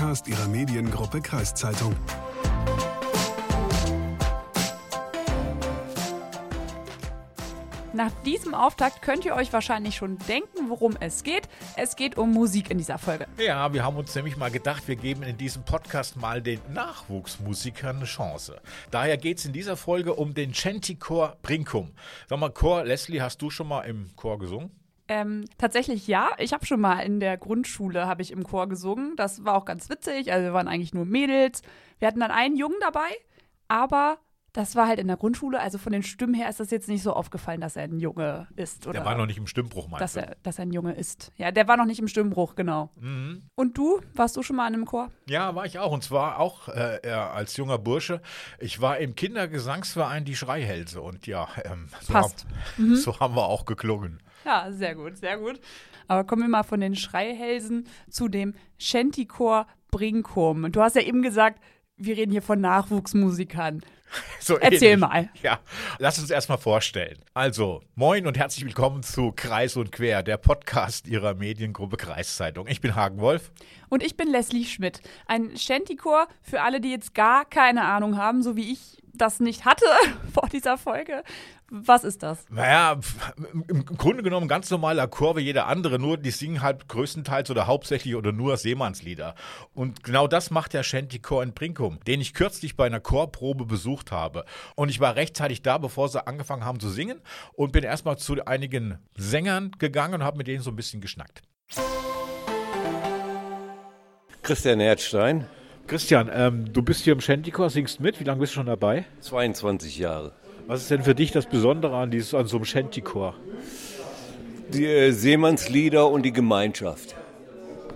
Podcast Ihrer Mediengruppe Kreiszeitung. Nach diesem Auftakt könnt ihr euch wahrscheinlich schon denken, worum es geht. Es geht um Musik in dieser Folge. Ja, wir haben uns nämlich mal gedacht, wir geben in diesem Podcast mal den Nachwuchsmusikern eine Chance. Daher geht es in dieser Folge um den Chanty-Chor Brinkum. Sag mal, Chor, Leslie, hast du schon mal im Chor gesungen? Ähm, tatsächlich ja. Ich habe schon mal in der Grundschule habe ich im Chor gesungen. Das war auch ganz witzig. Also wir waren eigentlich nur Mädels. Wir hatten dann einen Jungen dabei, aber das war halt in der Grundschule. Also von den Stimmen her ist das jetzt nicht so aufgefallen, dass er ein Junge ist. Oder Der war noch nicht im Stimmbruch, meinst dass du? er, dass er ein Junge ist. Ja, der war noch nicht im Stimmbruch, genau. Mhm. Und du, warst du schon mal in einem Chor? Ja, war ich auch. Und zwar auch äh, als junger Bursche. Ich war im Kindergesangsverein Die Schreihälse. Und ja, ähm, so, Passt. Haben, so haben wir auch geklungen. Ja, sehr gut, sehr gut. Aber kommen wir mal von den Schreihälsen zu dem Shantychor Brinkum. Du hast ja eben gesagt, wir reden hier von Nachwuchsmusikern. So Erzähl ähnlich. mal. Ja, lass uns erstmal vorstellen. Also, moin und herzlich willkommen zu Kreis und Quer, der Podcast Ihrer Mediengruppe Kreiszeitung. Ich bin Hagen Wolf. Und ich bin Leslie Schmidt. Ein Shantychor für alle, die jetzt gar keine Ahnung haben, so wie ich das nicht hatte vor dieser Folge. Was ist das? Naja, im Grunde genommen ganz normaler Chor wie jeder andere, nur die singen halt größtenteils oder hauptsächlich oder nur Seemannslieder. Und genau das macht der Shanty-Chor in Brinkum, den ich kürzlich bei einer Chorprobe besucht habe. Und ich war rechtzeitig da, bevor sie angefangen haben zu singen und bin erstmal zu einigen Sängern gegangen und habe mit denen so ein bisschen geschnackt. Christian Herzstein, Christian, ähm, du bist hier im Shanty-Chor, singst mit. Wie lange bist du schon dabei? 22 Jahre. Was ist denn für dich das Besondere an, dieses, an so einem Shanty-Chor? Die äh, Seemannslieder und die Gemeinschaft.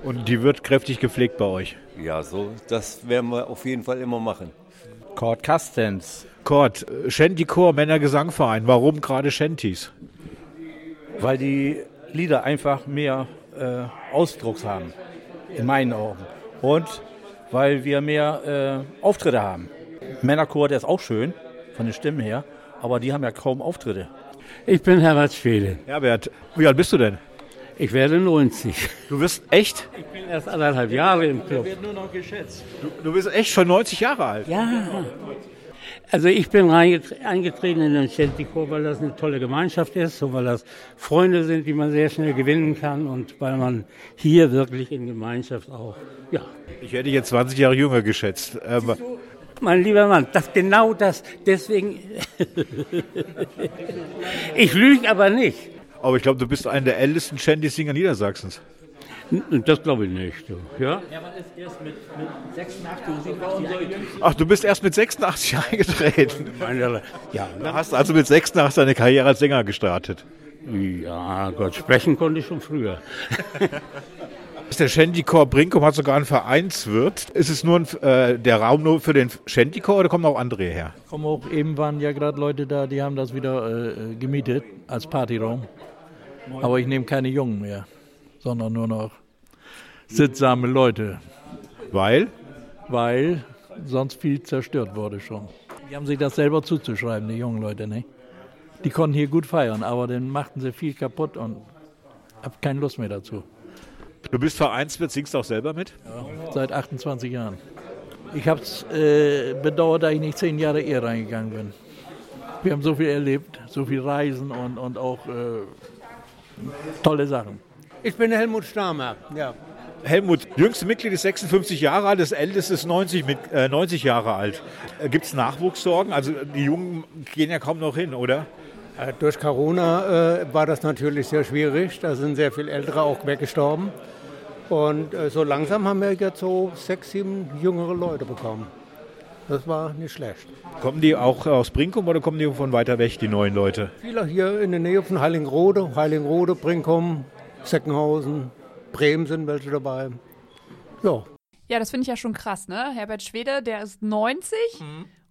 Und die wird kräftig gepflegt bei euch. Ja, so, das werden wir auf jeden Fall immer machen. Cord Custens, Kurt, äh, Shanty-Chor, Männergesangverein. Warum gerade Shanties? weil die Lieder einfach mehr äh, Ausdrucks haben, in meinen Augen. Und weil wir mehr äh, Auftritte haben. Männerchor, der ist auch schön, von den Stimmen her, aber die haben ja kaum Auftritte. Ich bin Herbert Schwede. Herbert, wie alt bist du denn? Ich werde 90. Du bist echt? Ich bin erst anderthalb Jahre im Club. nur noch geschätzt. Du, du bist echt schon 90 Jahre alt. Ja. Also ich bin eingetreten in den Shanty-Chor, weil das eine tolle Gemeinschaft ist, so weil das Freunde sind, die man sehr schnell gewinnen kann und weil man hier wirklich in Gemeinschaft auch, ja. Ich hätte jetzt 20 Jahre jünger geschätzt. Ähm, Mein lieber Mann, das genau das, deswegen, ich lüge aber nicht. aber ich glaube, du bist einer der ältesten Shanty-Singer Niedersachsens. Das glaube ich nicht. Du. Ja? Ach, du bist erst mit 86 eingetreten. Ja, Du hast also mit 86 deine Karriere als Sänger gestartet. ja, Gott, sprechen konnte ich schon früher. Der Shanty-Chor Brinkum hat sogar einen Vereinswirt. Ist es nur ein, äh, der Raum nur für den Shanty-Chor oder kommen auch andere her? Kommen auch eben waren ja gerade Leute da, die haben das wieder äh, gemietet als Partyraum. Aber ich nehme keine Jungen mehr, sondern nur noch sittsame Leute, Weil? weil sonst viel zerstört wurde schon. Die haben sich das selber zuzuschreiben, die jungen Leute, ne? Die konnten hier gut feiern, aber dann machten sie viel kaputt und hab keine Lust mehr dazu. Du bist Vereinswirt, singst auch selber mit? Seit 28 Jahren. Ich habe es äh, bedauert, dass ich nicht zehn Jahre eher reingegangen bin. Wir haben so viel erlebt, so viel Reisen und, und auch äh, tolle Sachen. Ich bin Helmut Stamer, ja. Helmut, jüngste Mitglied ist 56 Jahre alt, das älteste ist 90, mit, äh, 90 Jahre alt. Äh, Gibt es Nachwuchssorgen? Also die Jungen gehen ja kaum noch hin, oder? Äh, Durch Corona äh, war das natürlich sehr schwierig. Da sind sehr viele Ältere auch weggestorben. Und äh, so langsam haben wir jetzt so sechs, sieben jüngere Leute bekommen. Das war nicht schlecht. Kommen die auch aus Brinkum oder kommen die von weiter weg, die neuen Leute? Viele hier in der Nähe von Heiligenrode, Heiligenrode, Brinkum, Seckenhausen, Bremen sind welche dabei. Ja, Ja, das finde ich ja schon krass, ne? Herbert Schwede, der ist 90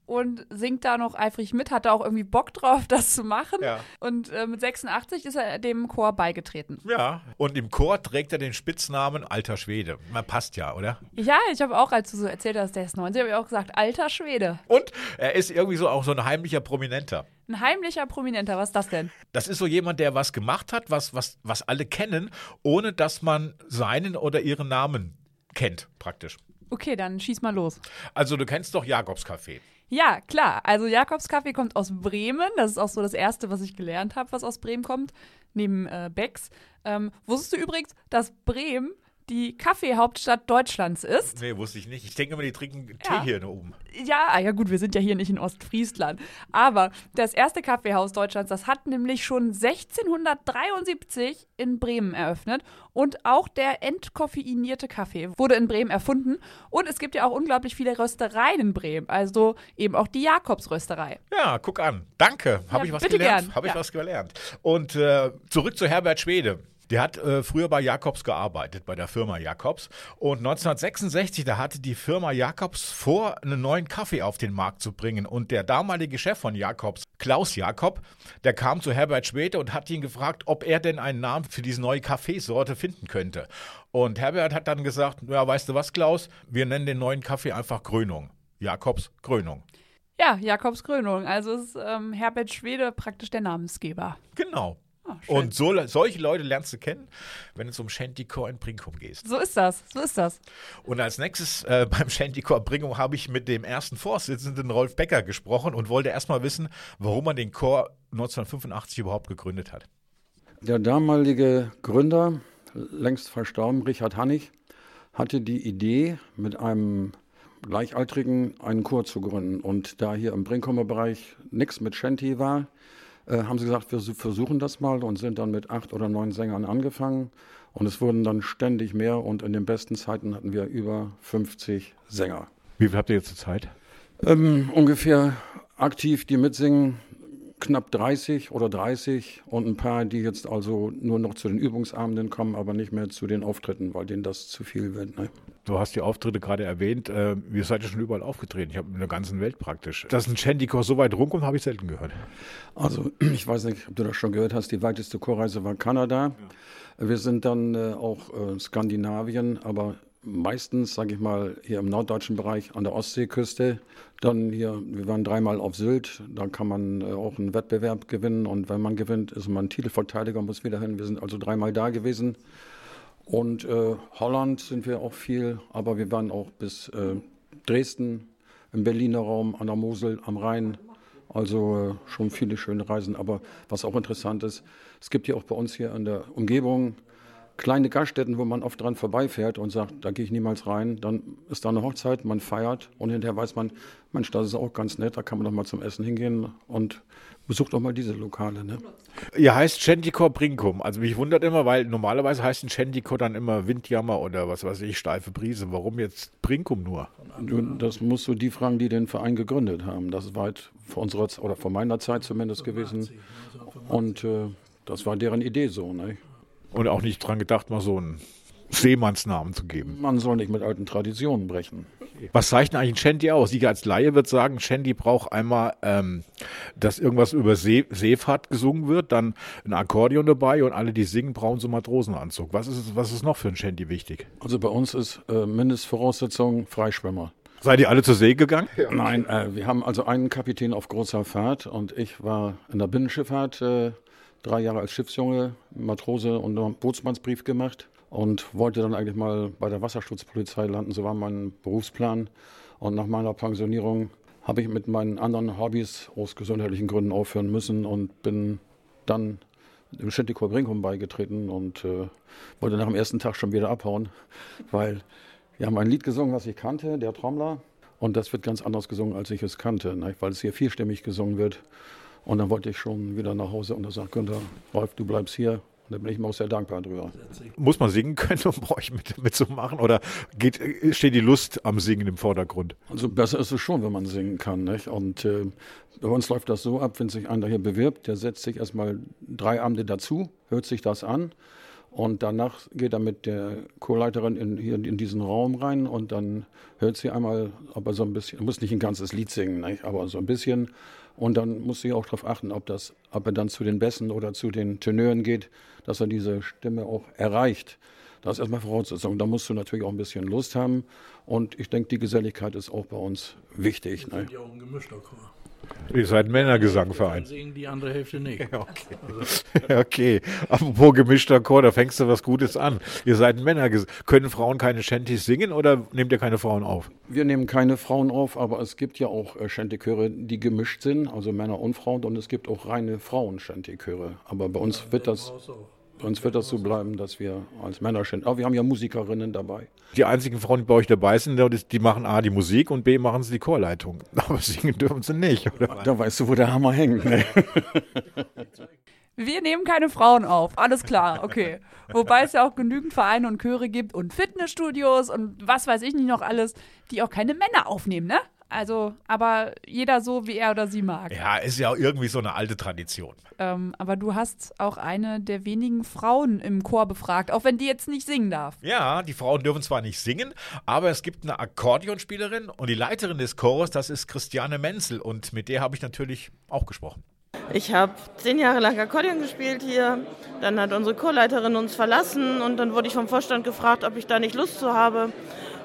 und singt da noch eifrig mit, hat da auch irgendwie Bock drauf, das zu machen. Ja. Und äh, mit 86 ist er dem Chor beigetreten. Ja. Und im Chor trägt er den Spitznamen Alter Schwede. Na, passt ja, oder? Ja, ich habe auch, als du so erzählt hast, der ist 90, habe ich auch gesagt, alter Schwede. Und er ist irgendwie so auch so ein heimlicher Prominenter. Ein heimlicher Prominenter, was ist das denn? Das ist so jemand, der was gemacht hat, was, was, was alle kennen, ohne dass man seinen oder ihren Namen kennt, praktisch. Okay, dann schieß mal los. Also du kennst doch Jakobs Café. Ja, klar. Also Jakobskaffee kommt aus Bremen. Das ist auch so das Erste, was ich gelernt habe, was aus Bremen kommt, neben äh, Becks. Ähm, wusstest du übrigens, dass Bremen die Kaffeehauptstadt Deutschlands ist? Nee, wusste ich nicht. Ich denke immer, die trinken Ja. Tee hier oben. Ja, ah ja gut, wir sind ja hier nicht in Ostfriesland. Aber das erste Kaffeehaus Deutschlands, das hat nämlich schon 1673 in Bremen eröffnet. Und auch der entkoffeinierte Kaffee wurde in Bremen erfunden. Und es gibt ja auch unglaublich viele Röstereien in Bremen. Also eben auch die Jakobsrösterei. Ja, guck an. Danke. Habe Ja, ich was bitte gelernt? Habe ich Ja. was gelernt. Und äh, zurück zu Herbert Schwede. Der hat äh, früher bei Jakobs gearbeitet, bei der Firma Jakobs. Und 1966, da hatte die Firma Jakobs vor, einen neuen Kaffee auf den Markt zu bringen. Und der damalige Chef von Jakobs, Klaus Jakob, der kam zu Herbert Schwede und hat ihn gefragt, ob er denn einen Namen für diese neue Kaffeesorte finden könnte. Und Herbert hat dann gesagt, ja, weißt du was, Klaus, wir nennen den neuen Kaffee einfach Grönung. Jakobs Grönung. Ja, Jakobskrönung. Also ist ähm, Herbert Schwede praktisch der Namensgeber. Genau. Schön. Und so, solche Leute lernst du kennen, wenn du zum Shantycore in Brinkum gehst. So ist das, so ist das. Und als nächstes äh, beim Shantycore Brinkum habe ich mit dem ersten Vorsitzenden Rolf Becker gesprochen und wollte erstmal wissen, warum man den Chor 1985 überhaupt gegründet hat. Der damalige Gründer, längst verstorben, Richard Hannig, hatte die Idee, mit einem Gleichaltrigen einen Chor zu gründen. Und da hier im Brinkumer Bereich nichts mit Shanty war, äh, haben sie gesagt, wir su- versuchen das mal und sind dann mit acht oder neun Sängern angefangen. Und es wurden dann ständig mehr und in den besten Zeiten hatten wir über 50 Sänger. Wie viel habt ihr jetzt zur Zeit? Ähm, ungefähr aktiv, die mitsingen, knapp 30 oder 30 und ein paar, die jetzt also nur noch zu den Übungsabenden kommen, aber nicht mehr zu den Auftritten, weil denen das zu viel wird. Ne? Du hast die Auftritte gerade erwähnt. Äh, ihr seid ja schon überall aufgetreten. Ich habe in der ganzen Welt praktisch. Dass ein Shantycore so weit rumkommt, habe ich selten gehört. Also ich weiß nicht, ob du das schon gehört hast, die weiteste Chorreise war Kanada. Wir sind dann äh, auch äh, Skandinavien, aber meistens, sage ich mal, hier im norddeutschen Bereich an der Ostseeküste. Dann hier, wir waren dreimal auf Sylt, da kann man äh, auch einen Wettbewerb gewinnen und wenn man gewinnt, ist man Titelverteidiger, muss wieder hin. Wir sind also dreimal da gewesen. Und äh, Holland sind wir auch viel, aber wir waren auch bis äh, Dresden, im Berliner Raum, an der Mosel, am Rhein. Also äh, schon viele schöne Reisen. Aber was auch interessant ist, es gibt ja auch bei uns hier in der Umgebung kleine Gaststätten, wo man oft dran vorbeifährt und sagt, da gehe ich niemals rein. Dann ist da eine Hochzeit, man feiert und hinterher weiß man, Mensch, das ist auch ganz nett, da kann man doch mal zum Essen hingehen und besucht auch mal diese Lokale. Ne? Ihr heißt Shantycore Brinkum. Also mich wundert immer, weil normalerweise heißt ein Shantycore dann immer Windjammer oder was weiß ich, steife Brise. Warum jetzt Brinkum nur? Du, das musst du die fragen, die den Verein gegründet haben. Das ist weit vor unserer oder vor meiner Zeit zumindest gewesen. Und äh, das war deren Idee so. Ne? Und auch nicht dran gedacht, mal so einen Seemannsnamen zu geben. Man soll nicht mit alten Traditionen brechen. Was zeichnet eigentlich ein Shanty aus? Ich als Laie würde sagen, Shanty braucht einmal, ähm, dass irgendwas über See, Seefahrt gesungen wird, dann ein Akkordeon dabei und alle, die singen, brauchen so einen Matrosenanzug. Was ist, was ist noch für ein Shanty wichtig? Also bei uns ist äh, Mindestvoraussetzung Freischwimmer. Seid ihr alle zur See gegangen? Nein, äh, wir haben also einen Kapitän auf großer Fahrt und ich war in der Binnenschifffahrt äh, drei Jahre als Schiffsjunge, Matrose und einen Bootsmannsbrief gemacht und wollte dann eigentlich mal bei der Wasserschutzpolizei landen. So war mein Berufsplan. Und nach meiner Pensionierung habe ich mit meinen anderen Hobbys aus gesundheitlichen Gründen aufhören müssen und bin dann dem Shintikor Brinkum beigetreten und äh, wollte nach dem ersten Tag schon wieder abhauen, weil wir haben ein Lied gesungen, was ich kannte, der Trommler. Und das wird ganz anders gesungen, als ich es kannte, ne? weil es hier vierstimmig gesungen wird. Und dann wollte ich schon wieder nach Hause und da sagt Günther, Rolf, du bleibst hier. Und da bin ich mir auch sehr dankbar drüber. Muss man singen können, um bei euch mit, mitzumachen? Oder geht, steht die Lust am Singen im Vordergrund? Also besser ist es schon, wenn man singen kann. Nicht? Und äh, bei uns läuft das so ab, wenn sich einer hier bewirbt, der setzt sich erstmal drei Abende dazu, hört sich das an Und danach geht er mit der Chorleiterin in, hier in diesen Raum rein und dann hört sie einmal, aber so ein bisschen, muss nicht ein ganzes Lied singen, nicht? aber so ein bisschen. Und dann muss sie auch darauf achten, ob, das, ob er dann zu den Bässen oder zu den Tenören geht, dass er diese Stimme auch erreicht. Das ist erstmal Voraussetzung. Da musst du natürlich auch ein bisschen Lust haben. Und ich denke, die Geselligkeit ist auch bei uns wichtig. Wir Ne? sind ja auch ein gemischter Chor. Ihr seid ein Männergesangverein. Dann singen die andere Hälfte nicht. Okay. okay. Apropos gemischter Chor, da fängst du was Gutes an. Ihr seid ein Männergesang. Können Frauen keine Shanties singen oder nehmt ihr keine Frauen auf? Wir nehmen keine Frauen auf, aber es gibt ja auch äh, Shantychöre, die gemischt sind, also Männer und Frauen. Und es gibt auch reine Frauen-Shantychöre. Aber bei uns wird das, bei uns wird das so bleiben, dass wir als Männer Shanty. Aber wir haben ja Musikerinnen dabei. Die einzigen Frauen, die bei euch dabei sind, die die machen A, die Musik und B, machen sie die Chorleitung. Aber singen dürfen sie nicht, oder? Da weißt du, wo der Hammer hängt. Ne? Wir nehmen keine Frauen auf. Alles klar, okay. Wobei es ja auch genügend Vereine und Chöre gibt und Fitnessstudios und was weiß ich nicht noch alles, die auch keine Männer aufnehmen, ne? Also, aber jeder so, wie er oder sie mag. Ja, ist ja irgendwie so eine alte Tradition. Ähm, aber du hast auch eine der wenigen Frauen im Chor befragt, auch wenn die jetzt nicht singen darf. Ja, die Frauen dürfen zwar nicht singen, aber es gibt eine Akkordeonspielerin und die Leiterin des Chores, das ist Christiane Menzel und mit der habe ich natürlich auch gesprochen. Ich habe zehn Jahre lang Akkordeon gespielt hier. Dann hat unsere Chorleiterin uns verlassen und dann wurde ich vom Vorstand gefragt, ob ich da nicht Lust zu habe.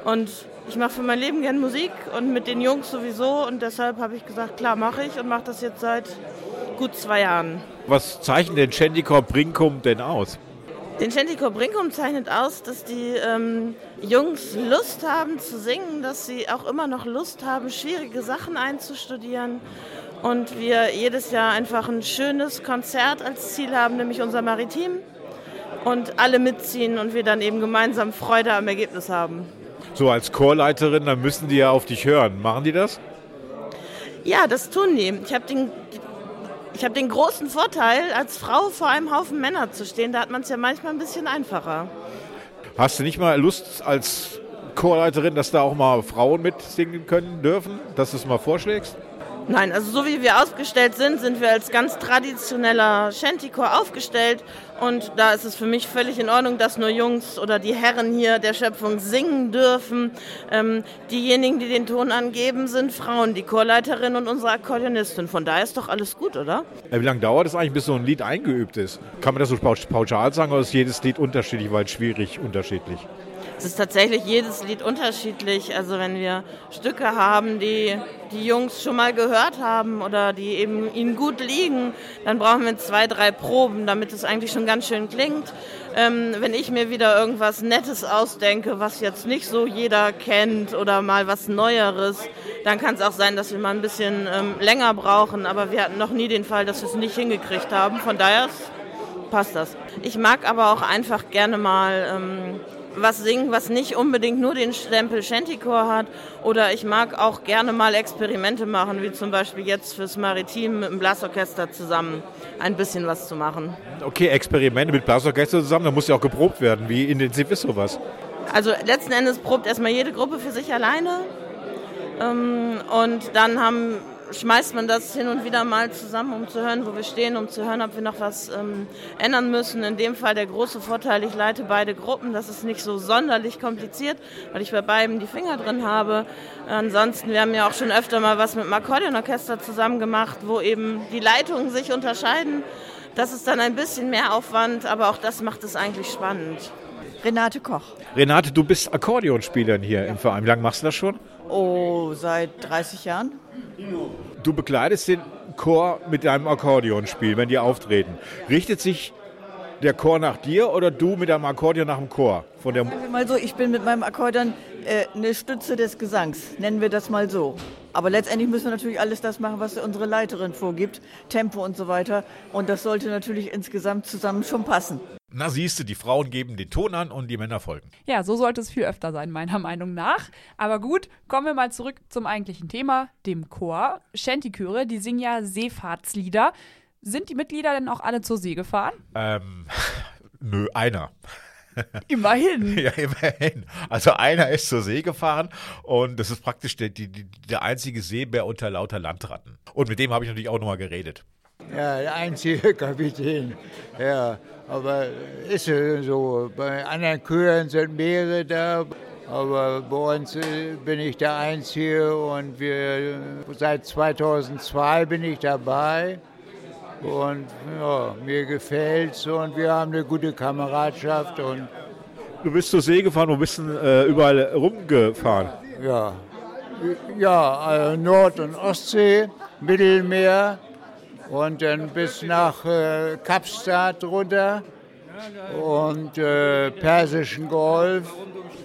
Und ich mache für mein Leben gern Musik und mit den Jungs sowieso. Und deshalb habe ich gesagt, klar mache ich und mache das jetzt seit gut zwei Jahren. Was zeichnet den Shandicor Brinkum denn aus? Den Shantychor Brinkum zeichnet aus, dass die ähm, Jungs Lust haben zu singen, dass sie auch immer noch Lust haben, schwierige Sachen einzustudieren. Und wir jedes Jahr einfach ein schönes Konzert als Ziel haben, nämlich unser Maritim. Und alle mitziehen und wir dann eben gemeinsam Freude am Ergebnis haben. So als Chorleiterin, dann müssen die ja auf dich hören. Machen die das? Ja, das tun die. Ich habe den, ich hab den großen Vorteil, als Frau vor einem Haufen Männer zu stehen. Da hat man es ja manchmal ein bisschen einfacher. Hast du nicht mal Lust als Chorleiterin, dass da auch mal Frauen mitsingen können dürfen, dass du es mal vorschlägst? Nein, also so wie wir aufgestellt sind, sind wir als ganz traditioneller Shantychor aufgestellt. Und da ist es für mich völlig in Ordnung, dass nur Jungs oder die Herren hier der Schöpfung singen dürfen. Ähm, diejenigen, die den Ton angeben, sind Frauen, die Chorleiterin und unsere Akkordeonistin. Von daher ist doch alles gut, oder? Wie lange dauert es eigentlich, bis so ein Lied eingeübt ist? Kann man das so pausch- pauschal sagen oder ist jedes Lied unterschiedlich, weil schwierig unterschiedlich? Es ist tatsächlich jedes Lied unterschiedlich. Also wenn wir Stücke haben, die die Jungs schon mal gehört haben oder die eben ihnen gut liegen, dann brauchen wir zwei, drei Proben, damit es eigentlich schon ganz schön klingt. Ähm, wenn ich mir wieder irgendwas Nettes ausdenke, was jetzt nicht so jeder kennt oder mal was Neueres, dann kann es auch sein, dass wir mal ein bisschen ähm, länger brauchen. Aber wir hatten noch nie den Fall, dass wir es nicht hingekriegt haben. Von daher passt das. Ich mag aber auch einfach gerne mal ähm, was singen, was nicht unbedingt nur den Stempel Shantycore hat. Oder ich mag auch gerne mal Experimente machen, wie zum Beispiel jetzt fürs Maritim mit dem Blasorchester zusammen ein bisschen was zu machen. Okay, Experimente mit Blasorchester zusammen, da muss ja auch geprobt werden. Wie intensiv ist sowas? Also letzten Endes probt erstmal jede Gruppe für sich alleine. Ähm, und dann haben, schmeißt man das hin und wieder mal zusammen, um zu hören, wo wir stehen, um zu hören, ob wir noch was ähm, ändern müssen. In dem Fall der große Vorteil, ich leite beide Gruppen. Das ist nicht so sonderlich kompliziert, weil ich bei beiden die Finger drin habe. Ansonsten, wir haben ja auch schon öfter mal was mit dem Akkordeonorchester zusammen gemacht, wo eben die Leitungen sich unterscheiden. Das ist dann ein bisschen mehr Aufwand, aber auch das macht es eigentlich spannend. Renate Koch. Renate, du bist Akkordeonspielerin hier im Verein. Wie lange machst du das schon? Oh, seit 30 Jahren. Du begleitest den Chor mit deinem Akkordeonspiel, wenn die auftreten. Richtet sich der Chor nach dir oder du mit deinem Akkordeon nach dem Chor? Von der Sagen wir mal so, ich bin mit meinem Akkordeon äh, eine Stütze des Gesangs, nennen wir das mal so. Aber letztendlich müssen wir natürlich alles das machen, was unsere Leiterin vorgibt, Tempo und so weiter. Und das sollte natürlich insgesamt zusammen schon passen. Na siehst du, die Frauen geben den Ton an und die Männer folgen. Ja, so sollte es viel öfter sein, meiner Meinung nach. Aber gut, kommen wir mal zurück zum eigentlichen Thema, dem Chor. Shantychöre, die singen ja Seefahrtslieder. Sind die Mitglieder denn auch alle zur See gefahren? Ähm, nö, einer. Immerhin. Ja, immerhin. Also einer ist zur See gefahren und das ist praktisch der, die, der einzige Seebär unter lauter Landratten. Und mit dem habe ich natürlich auch nochmal geredet. Ja, der einzige Kapitän. Ja, aber ist so. Bei anderen Chören sind mehrere da. Aber bei uns äh, bin ich der Einzige und wir, seit 2002 bin ich dabei. Und ja, mir gefällt's und wir haben eine gute Kameradschaft und Du bist zur See gefahren und bist äh, überall rumgefahren. ja, ja, äh, Nord- und Ostsee, Mittelmeer und dann bis nach äh, Kapstadt runter und äh, Persischen Golf.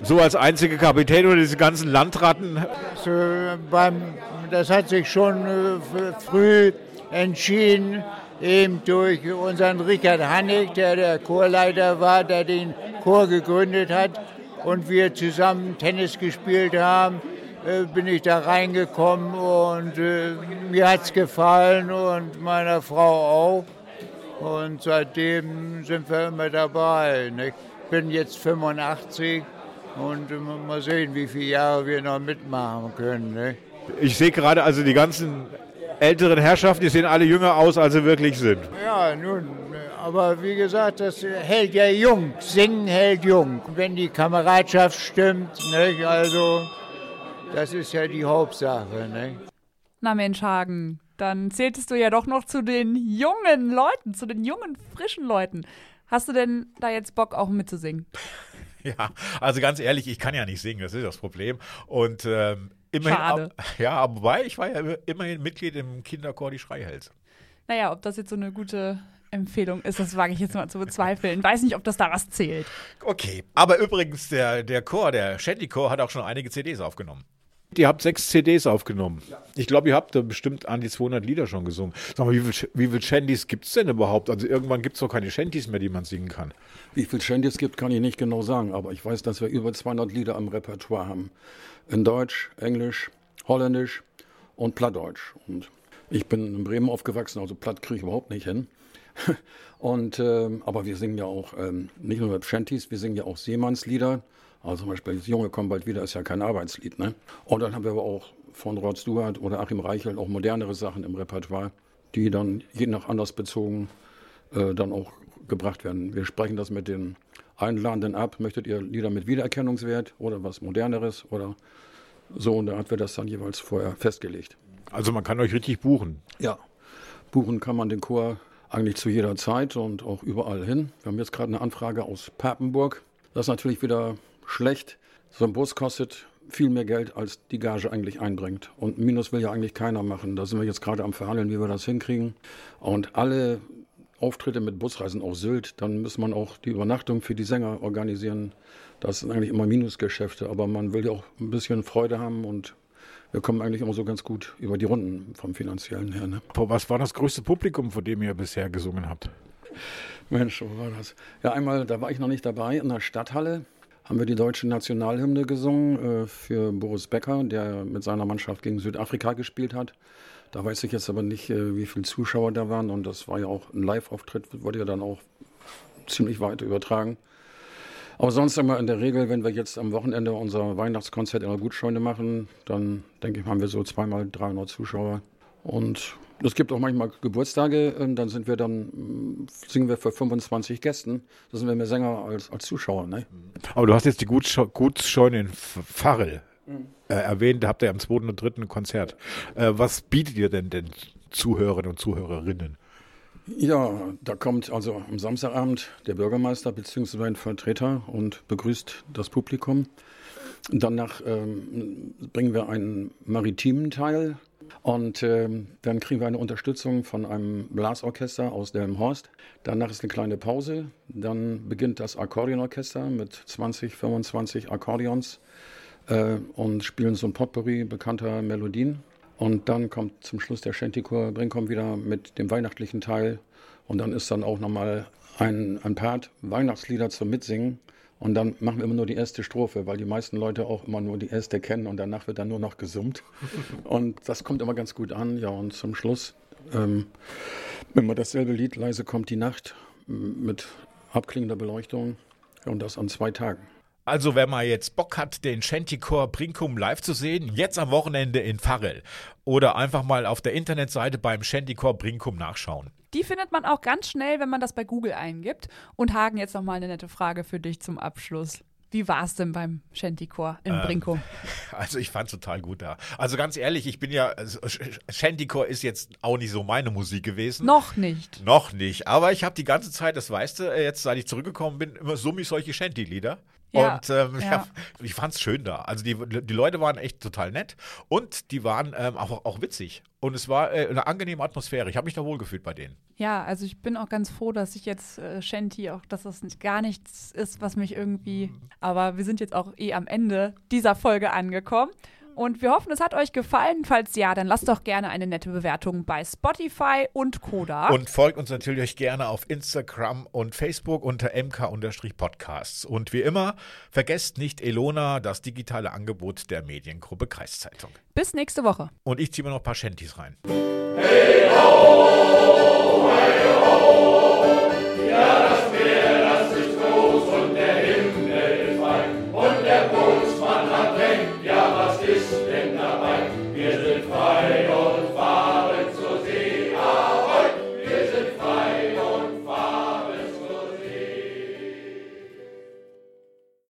So als einziger Kapitän oder diese ganzen Landratten. So, beim, das hat sich schon äh, früh entschieden, eben durch unseren Richard Hannig, der der Chorleiter war, der den Chor gegründet hat und wir zusammen Tennis gespielt haben, bin ich da reingekommen und äh, mir hat es gefallen und meiner Frau auch. Und seitdem sind wir immer dabei. Ich bin jetzt 85 und äh, mal sehen, wie viele Jahre wir noch mitmachen können. Ne? Ich sehe gerade also die ganzen älteren Herrschaften, die sehen alle jünger aus, als sie wirklich sind. Ja, nun, aber wie gesagt, das hält ja jung. Singen hält jung. Wenn die Kameradschaft stimmt, nicht? also das ist ja die Hauptsache. Nicht? Na Mensch, Hagen, dann zähltest du ja doch noch zu den jungen Leuten, zu den jungen, frischen Leuten. Hast du denn da jetzt Bock, auch mitzusingen? Ja, also ganz ehrlich, ich kann ja nicht singen, das ist das Problem. Und ähm, immerhin, Schade. ja, aber wobei, ich war ja immerhin Mitglied im Kinderchor Die Schreihälse. Naja, ob das jetzt so eine gute Empfehlung ist, das wage ich jetzt mal zu bezweifeln. Weiß nicht, ob das da was zählt. Okay, aber übrigens, der, der Chor, der Shanty-Chor, hat auch schon einige CDs aufgenommen. Ihr habt sechs CDs aufgenommen. Ich glaube, ihr habt da bestimmt an die 200 Lieder schon gesungen. Sag mal, wie viel, wie viel Shanties gibt es denn überhaupt? Also irgendwann gibt es doch keine Shanties mehr, die man singen kann. Wie viel Shanties es gibt, kann ich nicht genau sagen, aber ich weiß, dass wir über 200 Lieder am Repertoire haben. In Deutsch, Englisch, Holländisch und Plattdeutsch. Und ich bin in Bremen aufgewachsen, also Platt kriege ich überhaupt nicht hin. Und, ähm, aber wir singen ja auch ähm, nicht nur Shanties, wir singen ja auch Seemannslieder. Also zum Beispiel Das Junge kommt bald wieder ist ja kein Arbeitslied. Ne? Und dann haben wir aber auch von Rod Stewart oder Achim Reichel auch modernere Sachen im Repertoire, die dann je nach Anlass bezogen äh, dann auch gebracht werden. Wir sprechen das mit den Einladenden ab. Möchtet ihr Lieder mit Wiedererkennungswert oder was Moderneres oder so? Und da hat wir das dann jeweils vorher festgelegt. Also man kann euch richtig buchen. Ja, buchen kann man den Chor eigentlich zu jeder Zeit und auch überall hin. Wir haben jetzt gerade eine Anfrage aus Papenburg. Das ist natürlich wieder schlecht. So ein Bus kostet viel mehr Geld, als die Gage eigentlich einbringt. Und Minus will ja eigentlich keiner machen. Da sind wir jetzt gerade am Verhandeln, wie wir das hinkriegen. Und alle Auftritte mit Busreisen auf Sylt, dann muss man auch die Übernachtung für die Sänger organisieren. Das sind eigentlich immer Minusgeschäfte, aber man will ja auch ein bisschen Freude haben und wir kommen eigentlich immer so ganz gut über die Runden vom finanziellen her. Ne? Was war das größte Publikum, vor dem ihr bisher gesungen habt? Mensch, wo war das? Ja, einmal, da war ich noch nicht dabei, in der Stadthalle haben wir die deutsche Nationalhymne gesungen äh, für Boris Becker, der mit seiner Mannschaft gegen Südafrika gespielt hat. Da weiß ich jetzt aber nicht, äh, wie viele Zuschauer da waren. Und das war ja auch ein Live-Auftritt, wurde ja dann auch ziemlich weit übertragen. Aber sonst immer in der Regel, wenn wir jetzt am Wochenende unser Weihnachtskonzert in der Gutscheune machen, dann denke ich, haben wir so zweimal 300 Zuschauer. Und es gibt auch manchmal Geburtstage, äh, dann sind wir dann, mm, singen wir für 25 Gästen. Da sind wir mehr Sänger als, als Zuschauer. Ne? Aber du hast jetzt die Gutsch- Gutsscheune in F- Farrel äh, erwähnt, da habt ihr am zweiten und dritten Konzert. Äh, was bietet ihr denn den Zuhörern und Zuhörerinnen? Ja, da kommt also am Samstagabend der Bürgermeister bzw. ein Vertreter und begrüßt das Publikum. Danach ähm, bringen wir einen maritimen Teil und ähm, dann kriegen wir eine Unterstützung von einem Blasorchester aus Delmenhorst. Danach ist eine kleine Pause. Dann beginnt das Akkordeonorchester mit 20, 25 Akkordeons äh, und spielen so ein Potpourri bekannter Melodien. Und dann kommt zum Schluss der Shantychor Brinkom wieder mit dem weihnachtlichen Teil. Und dann ist dann auch nochmal ein, ein Part Weihnachtslieder zum Mitsingen. Und dann machen wir immer nur die erste Strophe, weil die meisten Leute auch immer nur die erste kennen und danach wird dann nur noch gesummt. Und das kommt immer ganz gut an. Ja, und zum Schluss, ähm, wenn man dasselbe Lied, leise kommt die Nacht, m- mit abklingender Beleuchtung. Und das an zwei Tagen. Also, wenn man jetzt Bock hat, den Shantycore Brinkum live zu sehen, jetzt am Wochenende in Farrell. Oder einfach mal auf der Internetseite beim Shantycore Brinkum nachschauen. Die findet man auch ganz schnell, wenn man das bei Google eingibt. Und Hagen, jetzt noch mal eine nette Frage für dich zum Abschluss. Wie war es denn beim Shantycore in Ähm, Brinkum? Also ich fand total gut da. Also ganz ehrlich, ich bin ja, also Sh- Shantycore ist jetzt auch nicht so meine Musik gewesen. Noch nicht. Noch nicht. Aber ich habe die ganze Zeit, das weißt du, äh, jetzt seit ich zurückgekommen bin, immer summe ich solche Shanty-Lieder. Ja, Und ähm, ja. ja. ich fand's schön da. Also die, die Leute waren echt total nett und die waren ähm, auch, auch witzig. Und es war äh, eine angenehme Atmosphäre. Ich habe mich da wohlgefühlt bei denen. Ja, also ich bin auch ganz froh, dass ich jetzt äh, Shanty auch, dass das nicht, gar nichts ist, was mich irgendwie. Aber wir sind jetzt auch eh am Ende dieser Folge angekommen. Und wir hoffen, es hat euch gefallen. Falls ja, dann lasst doch gerne eine nette Bewertung bei Spotify und Koda. Und folgt uns natürlich gerne auf Instagram und Facebook unter mk-podcasts. Und wie immer, vergesst nicht Elona, das digitale Angebot der Mediengruppe Kreiszeitung. Bis nächste Woche. Und ich ziehe mir noch ein paar Shanties rein. Hey ho, hey ho.